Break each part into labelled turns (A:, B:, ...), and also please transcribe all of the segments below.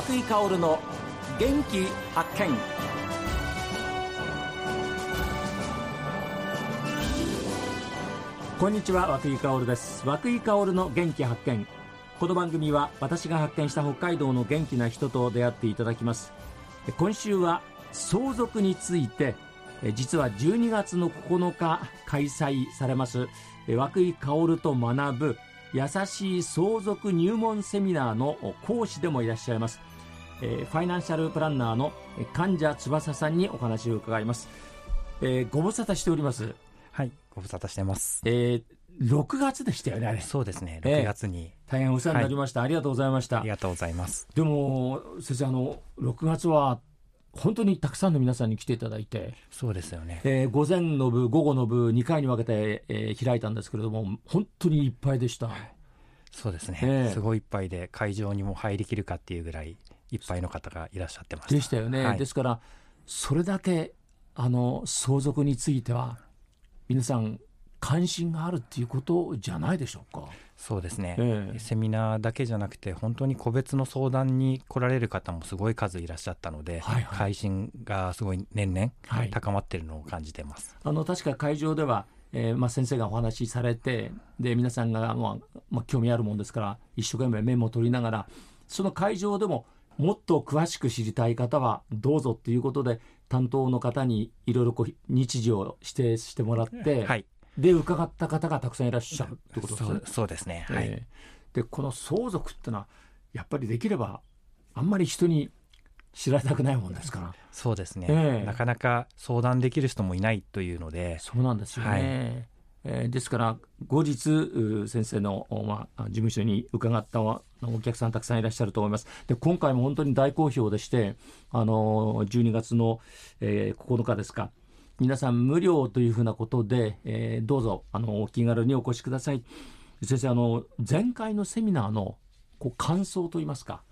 A: 松井香の元気発見。こんにちは和井香です。和井香の元気発見。この番組は私が発見した北海道の元気な人と出会っていただきます。今週は相続について実は12月の9日開催されます和井薫と学ぶ優しい相続入門セミナーの講師でもいらっしゃいます、えー、ファイナンシャルプランナーの患者翼さんにお話を伺います、えー、ご無沙汰しております。
B: はいご無沙汰してます、
A: えー、6月でしたよねあれ。
B: そうですね6月に、
A: えー、大変お世話になりました、はい、ありがとうございました。
B: ありがとうございます。
A: でも先生あの6月は本当にたくさんの皆さんに来ていただいて。
B: そうですよね、
A: えー、午前の部午後の部2回に分けて、えー、開いたんですけれども本当にいっぱいでした、
B: そうですね、えー、すごいいっぱいで会場にも入りきるかっていうぐらいいっぱいの方がいらっしゃってました。
A: でしたよね、はい、ですからそれだけあの相続については皆さん関心があるっていうことじゃないでしょうか。
B: そうですね、えー、セミナーだけじゃなくて本当に個別の相談に来られる方もすごい数いらっしゃったので、はいはい、関心がすごい年々高まっているのを感じてます、
A: はい、あの確か会場では、えーまあ、先生がお話しされてで皆さんが、まあまあ、興味あるもんですから一生懸命メモを取りながらその会場でももっと詳しく知りたい方はどうぞということで担当の方にいろいろ日時を指定してもらって、はい、で伺った方がたくさんいらっしゃるってことですね。
B: そうですね、はい、え
A: ー、でこの相続ってのはやっぱりできればあんまり人に知られたくないもんですから。
B: そうですね、えー、なかなか相談できる人もいないというので。
A: そうなんですよね、はい、えー、ですから後日先生の、まあ、事務所に伺ったお客さんたくさんいらっしゃると思います。で今回も本当に大好評でしてあの12月の、えー、9日ですか皆さん無料というふうなことで、えー、どうぞあのお気軽にお越しください。先生あの前回のセミナーのこう感想といいますか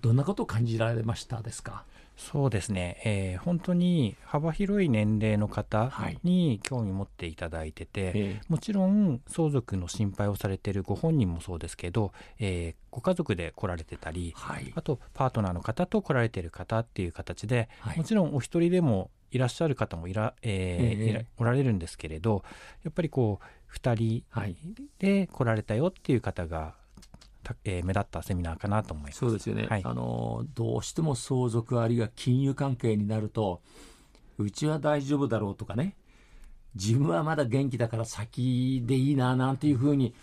A: どんなことを感じられましたですか？
B: そうですね、えー、本当に幅広い年齢の方に興味持っていただいてて、はい、もちろん相続の心配をされているご本人もそうですけど、えー、ご家族で来られてたり、はい、あとパートナーの方と来られている方っていう形で、はい、もちろんお一人でもいらっしゃる方もいら,、えー、えー、おられるんですけれどやっぱりこう2人で来られたよっていう方が、えー、目立ったセミナーかなと思います。
A: そうですよね、はい、あのどうしても相続あるいは金融関係になるとうちは大丈夫だろうとかね。自分はまだ元気だから先でいいななんていうふうに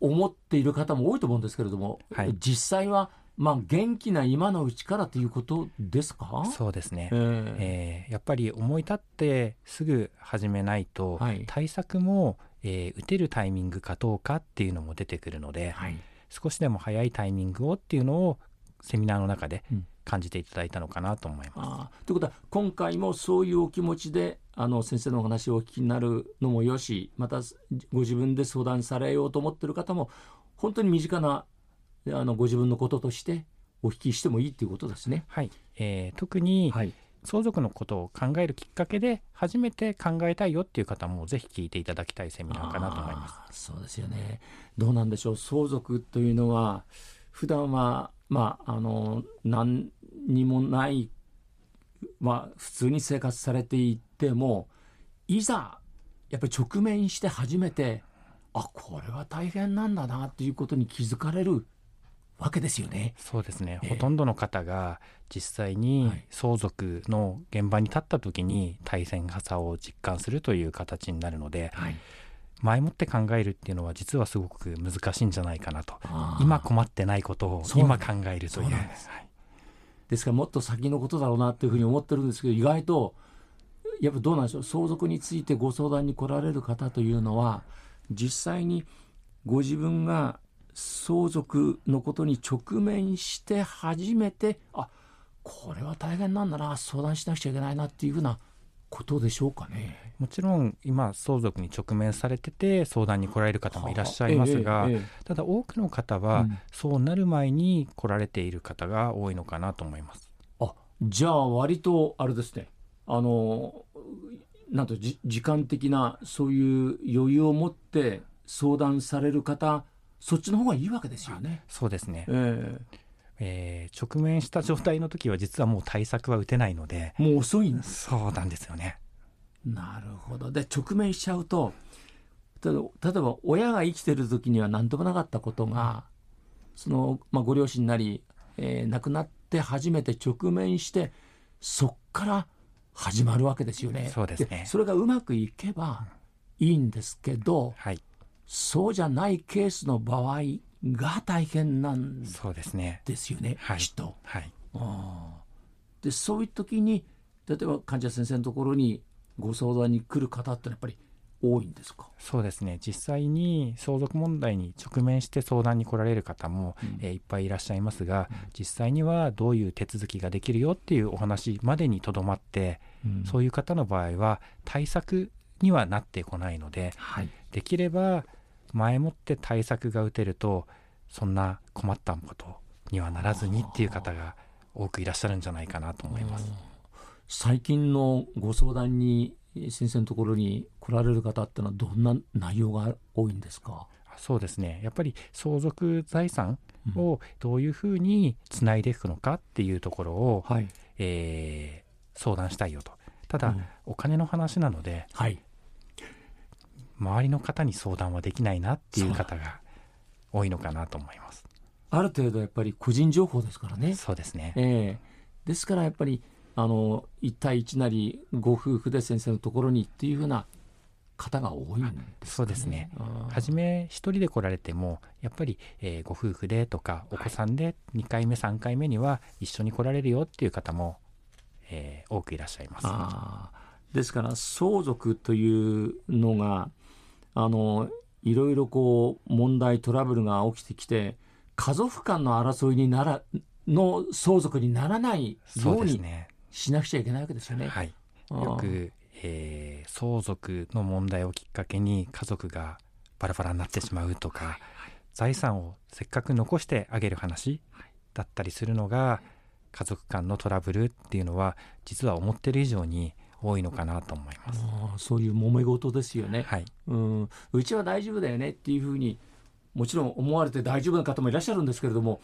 A: 思っている方も多いと思うんですけれども、はい、実際はまあ、元気な今のうちからということですか？
B: そうですね、えー、えー、やっぱり思い立ってすぐ始めないと、はい、対策も、えー、打てるタイミングかどうかっていうのも出てくるので、はい、少しでも早いタイミングをっていうのをセミナーの中で感じていただいたのかなと思います。
A: ということは今回もそういうお気持ちであの先生のお話をお聞きになるのもよしまたご自分で相談されようと思ってる方も本当に身近なあのご自分のこととしてお聞きしてもいいということですね。
B: はい、えー、特に、はい、相続のことを考えるきっかけで初めて考えたいよっていう方もぜひ聞いていただきたいセミナーかなと思いま
A: す。そうですよね。どうなんでしょう？相続というのは普段はまああの何にもないまあ普通に生活されていてもいざやっぱり直面して初めてあこれは大変なんだなっていうことに気づかれるわけですよね。
B: そうですね、えー、ほとんどの方が実際に相続の現場に立った時に対戦さを実感するという形になるので、はい、前もって考えるっていうのは実はすごく難しいんじゃないかなと。今困ってないことを今考えるという。です、はい、
A: ですからもっと先のことだろうなっていうふうに思ってるんですけど意外とやっぱどうなんでしょう。相続についてご相談に来られる方というのは実際にご自分が相続のことに直面して初めてあこれは大変なんだな相談しなくちゃいけないなっていうふうなことでしょうかね。
B: もちろん今相続に直面されてて相談に来られる方もいらっしゃいますが、えええ、ただ多くの方は、そうなる前に来られている方が多いのかなと思います。
A: あじゃあ割とあれですね。あのなんと時間的なそういう余裕を持って相談される方そっちの方がいいわけですよね。
B: そうですね、えーえー、直面した状態の時は実はもう対策は打てないので。
A: もう遅いんです
B: そうなんですよね。
A: なるほど。で直面しちゃうと例えば親が生きてる時には何ともなかったことがその、まあ、ご両親なり、えー、亡くなって初めて直面してそっから始まるわけですよね。
B: そうですね。
A: それがうまくいけばいいんですけど、
B: はい、
A: そうじゃないケースの場合が大変なん
B: ですね。
A: ですよね、
B: はい、
A: きっと。
B: はい、
A: あでそういう時に例えば患者先生のところにご相談に来る方ってやっぱり多いんですか？
B: そうですね。実際に相続問題に直面して相談に来られる方も、うん、えー、いっぱいいらっしゃいますが、うん、実際にはどういう手続きができるよっていうお話までにとどまって、うん、そういう方の場合は対策にはなってこないので、はい、できれば前もって対策が打てるとそんな困ったことにはならずにっていう方が多くいらっしゃるんじゃないかなと思います。
A: 最近のご相談に先生のところに来られる方ってのはどんな内容が多いんですか？
B: そうですね。やっぱり相続財産をどういうふうにつないでいくのかっていうところを、はい、えー、相談したいよと。ただ、うん、お金の話なので、はい、周りの方に相談はできないなっていう方が多いのかなと思います。
A: ある程度やっぱり個人情報ですからね。
B: そうですね、
A: えー、ですからやっぱりあの1対1なりご夫婦で先生のところにっていうふうな方が多いんです、ね、
B: そうですね。初め一人で来られてもやっぱり、えー、ご夫婦でとかお子さんで2回目、3回目には一緒に来られるよっていう方も、えー、多くいらっしゃいます。
A: ですから相続というのがあのいろいろこう問題トラブルが起きてきて家族間の争いにならの相続にならないようにしなくちゃいけないわけですよね。
B: はい、よく、えー、相続の問題をきっかけに家族がバラバラになってしまうとか、はいはい、財産をせっかく残してあげる話だったりするのが家族間のトラブルっていうのは実は思ってる以上に多いのかなと思います。
A: そういう揉め事ですよね。
B: はい、
A: うん。うちは大丈夫だよねっていうふうにもちろん思われて大丈夫な方もいらっしゃるんですけれども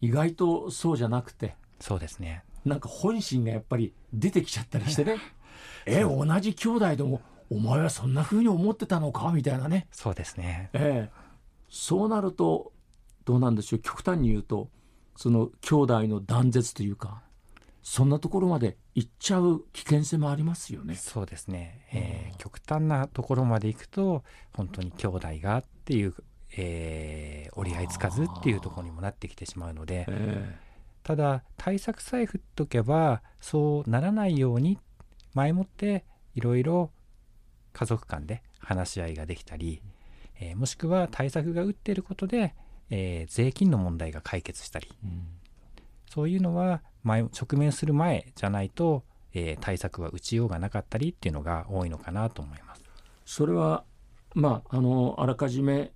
A: 意外とそうじゃなくて
B: そうですね。
A: なんか本心がやっぱり出てきちゃったりしてね。え同じ兄弟でもお前はそんなふうに思ってたのか？みたいなね。
B: そうですね、
A: ええ、そうなるとどうなんでしょう？極端に言うとその兄弟の断絶というかそんなところまで行っちゃう危険性もありますよね。
B: そうですね、えー、極端なところまで行くと本当に兄弟がっていう、えー、折り合いつかずっていうところにもなってきてしまうので、えーただ対策さえ振っとけばそうならないように前もっていろいろ家族間で話し合いができたり、えー、もしくは対策が打っていることで、えー、税金の問題が解決したり、うん、そういうのは前直面する前じゃないと、えー、対策は打ちようがなかったりっていうのが多いのかなと思います。
A: それはまああのあらかじめ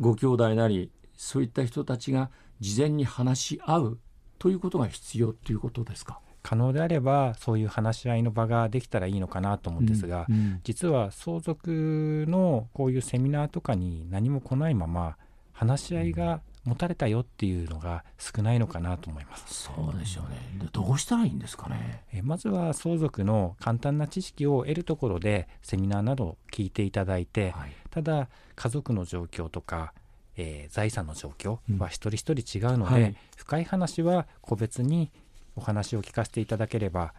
A: ご兄弟なりそういった人たちが事前に話し合うということが必要ということですか？
B: 可能であればそういう話し合いの場ができたらいいのかなと思うんですが、うんうん、実は相続のこういうセミナーとかに何も来ないまま話し合いが持たれたよっていうのが少ないのかなと思います。
A: そうでしょうね。どうしたらいいんですかね？
B: えまずは相続の簡単な知識を得るところでセミナーなど聞いていただいて、はい、ただ家族の状況とかえー、財産の状況は一人一人違うので、うんはい、深い話は個別にお話を聞かせていただければ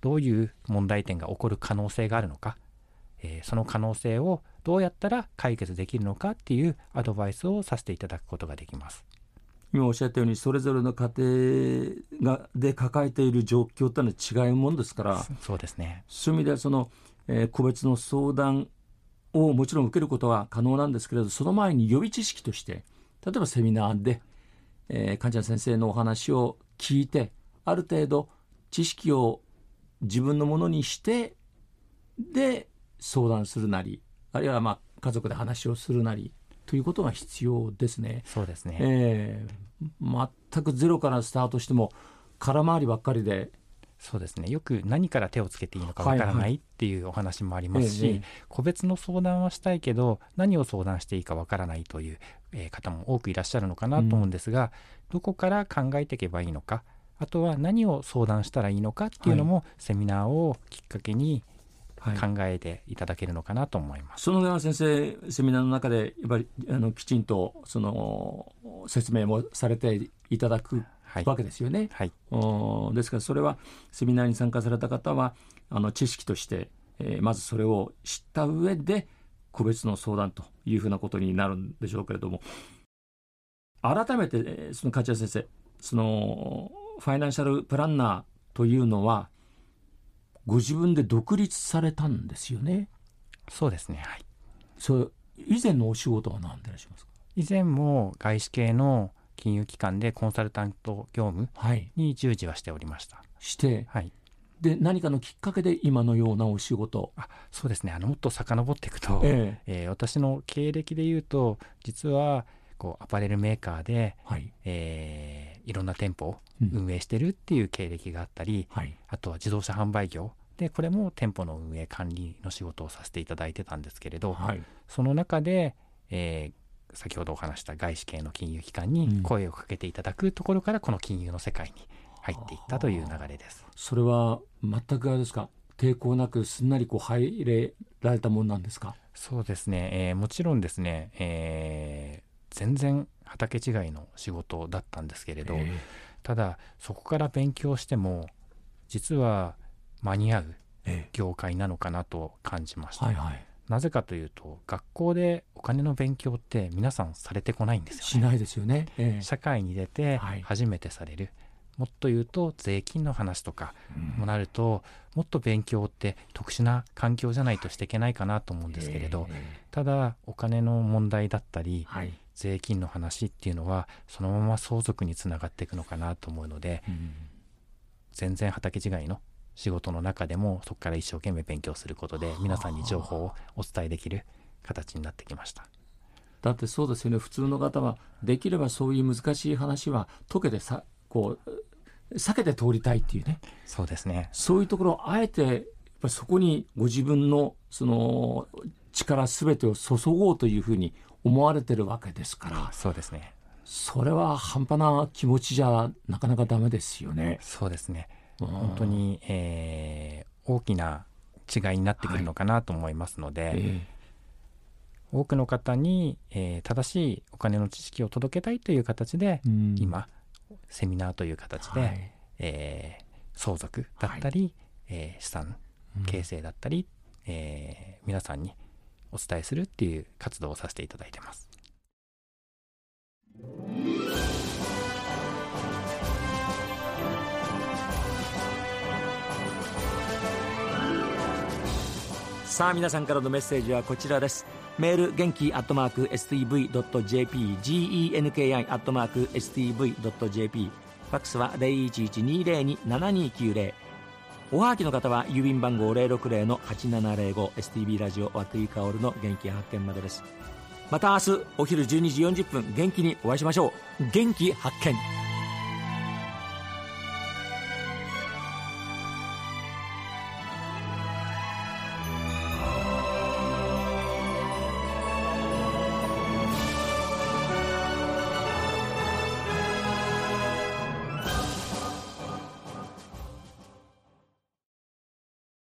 B: どういう問題点が起こる可能性があるのか、えー、その可能性をどうやったら解決できるのかっていうアドバイスをさせていただくことができます。
A: 今おっしゃったようにそれぞれの家庭がで抱えている状況ってのは違うもんですから
B: そうですね
A: そういう意味ではその、えー、個別の相談をもちろん受けることは可能なんですけれどその前に予備知識として例えばセミナーで、えー、患者先生のお話を聞いてある程度知識を自分のものにしてで相談するなりあるいはまあ家族で話をするなりということが必要ですね。
B: そうですね、
A: えー、全くゼロからスタートしても空回りばっかりで。
B: そうですね。よく何から手をつけていいのかわからないっていうお話もありますし、はいはい、個別の相談はしたいけど何を相談していいかわからないという、えー、方も多くいらっしゃるのかなと思うんですが、どこから考えていけばいいのかあとは何を相談したらいいのかっていうのも、セミナーをきっかけに考えていただけるのかなと思います。
A: 園川先生セミナーの中でやっぱりあのきちんとその説明もされていただくわけですよね。はい、はい、ですからそれはセミナーに参加された方はあの知識として、えー、まずそれを知った上で個別の相談というふうなことになるんでしょうけれども改めてその梶谷先生そのファイナンシャルプランナーというのはご自分で独立されたんですよね。
B: そうですね。はい。
A: そう以前のお仕事は何でいらっしゃいますか？
B: 以前も外資系の金融機関でコンサルタント業務に従事はしておりました。は
A: い、して、はい、で何かのきっかけで今のようなお仕事？
B: あそうですねあのもっと遡っていくと、えええー、私の経歴でいうと実はこうアパレルメーカーで、はい。えー、いろんな店舗を運営してるっていう経歴があったり、うんはい、あとは自動車販売業。でこれも店舗の運営管理の仕事をさせていただいてたんですけれど、はい、その中で、えー、先ほどお話した外資系の金融機関に声をかけていただくところから、この金融の世界に入っていったという流れです。
A: それは全くあれですか？抵抗なくすんなりこう入れられたもんなんですか？
B: そうですね、えー、もちろんですね、えー、全然畑違いの仕事だったんですけれど、えー、ただそこから勉強しても実は間に合う業界なのかなと感じました、えーはいはい、なぜかというと学校でお金の勉強って皆さんされてこないんですよ、ね、
A: しないですよね、
B: えー、社会に出て初めてされる、はい、もっと言うと税金の話とかもなると、うん、もっと勉強って特殊な環境じゃないとしていけないかなと思うんですけれど、ただお金の問題だったり、はい、税金の話っていうのはそのまま相続につながっていくのかなと思うので、うん、全然畑違いの仕事の中でもそこから一生懸命勉強することで皆さんに情報をお伝えできる形になってきました。
A: だってそうですよね。普通の方はできればそういう難しい話は解けてさこう避けて通りたいっていうね。
B: そうですね。
A: そういうところをあえてやっぱそこにご自分のその力すべてを注ごうというふうに思われてるわけですから
B: そうですね。
A: それは半端な気持ちじゃなかなかダメですよね。
B: そうですね。本当に、えー、大きな違いになってくるのかなと思いますので、はいえ。ー、多くの方に、えー、正しいお金の知識を届けたいという形で、うん、今セミナーという形で、はい、えー、相続だったり、はい、え資産形成だったり、うん、え皆さんにお伝えするっていう活動をさせていただいてます。
A: さあ皆さんからのメッセージはこちらです。メール元気アットマーク STV.jp genki アットマーク STV.jp ファックスは0112027290おはがきの方は郵便番号 060-8705STB ラジオ和久井薫の元気発見までです。また明日お昼12時40分元気にお会いしましょう。元気発見。